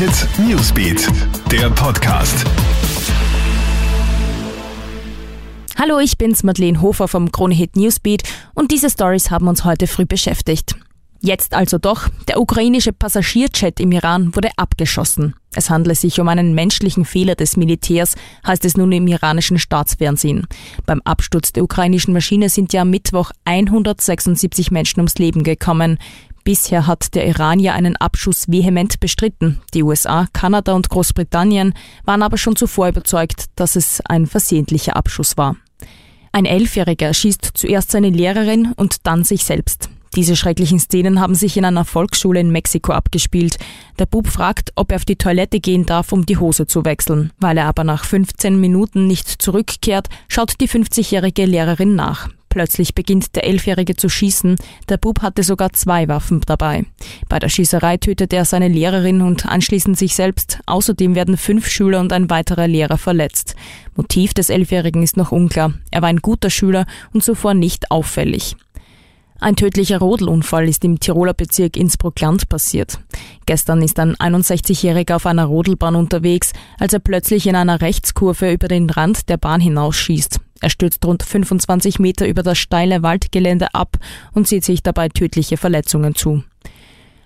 Hit Newsbeat, der Podcast. Hallo, ich bin's Madeleine Hofer vom Krone Hit Newsbeat und diese Stories haben uns heute früh beschäftigt. Jetzt also doch, der ukrainische Passagierjet im Iran wurde abgeschossen. Es handle sich um einen menschlichen Fehler des Militärs, heißt es nun im iranischen Staatsfernsehen. Beim Absturz der ukrainischen Maschine sind ja am Mittwoch 176 Menschen ums Leben gekommen. Bisher hat der Iran ja einen Abschuss vehement bestritten. Die USA, Kanada und Großbritannien waren aber schon zuvor überzeugt, dass es ein versehentlicher Abschuss war. Ein Elfjähriger schießt zuerst seine Lehrerin und dann sich selbst. Diese schrecklichen Szenen haben sich in einer Volksschule in Mexiko abgespielt. Der Bub fragt, ob er auf die Toilette gehen darf, um die Hose zu wechseln. Weil er aber nach 15 Minuten nicht zurückkehrt, schaut die 50-jährige Lehrerin nach. Plötzlich beginnt der Elfjährige zu schießen. Der Bub hatte sogar zwei Waffen dabei. Bei der Schießerei tötet er seine Lehrerin und anschließend sich selbst. Außerdem werden fünf Schüler und ein weiterer Lehrer verletzt. Motiv des Elfjährigen ist noch unklar. Er war ein guter Schüler und zuvor nicht auffällig. Ein tödlicher Rodelunfall ist im Tiroler Bezirk Innsbruck-Land passiert. Gestern ist ein 61-Jähriger auf einer Rodelbahn unterwegs, als er plötzlich in einer Rechtskurve über den Rand der Bahn hinausschießt. Er stürzt rund 25 Meter über das steile Waldgelände ab und zieht sich dabei tödliche Verletzungen zu.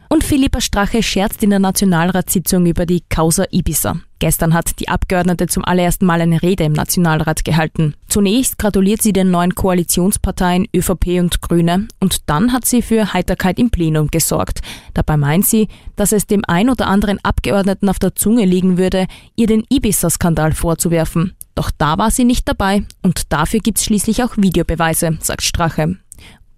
Und Philippa Strache scherzt in der Nationalratssitzung über die Causa Ibiza. Gestern hat die Abgeordnete zum allerersten Mal eine Rede im Nationalrat gehalten. Zunächst gratuliert sie den neuen Koalitionsparteien ÖVP und Grüne und dann hat sie für Heiterkeit im Plenum gesorgt. Dabei meint sie, dass es dem ein oder anderen Abgeordneten auf der Zunge liegen würde, ihr den Ibiza-Skandal vorzuwerfen. Doch da war sie nicht dabei und dafür gibt's schließlich auch Videobeweise, sagt Strache.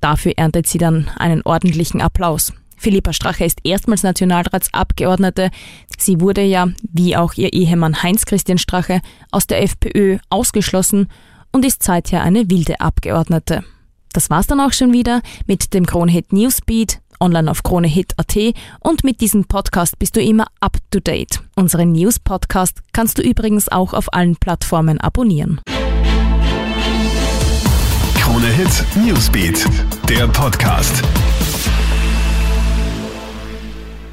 Dafür erntet sie dann einen ordentlichen Applaus. Philippa Strache ist erstmals Nationalratsabgeordnete. Sie wurde ja, wie auch ihr Ehemann Heinz-Christian Strache, aus der FPÖ ausgeschlossen und ist seither eine wilde Abgeordnete. Das war's dann auch schon wieder mit dem Kronehit Newsbeat online auf kronehit.at und mit diesem Podcast bist du immer up to date. Unseren News Podcast kannst du übrigens auch auf allen Plattformen abonnieren. Krone Hit Newsbeat, der Podcast.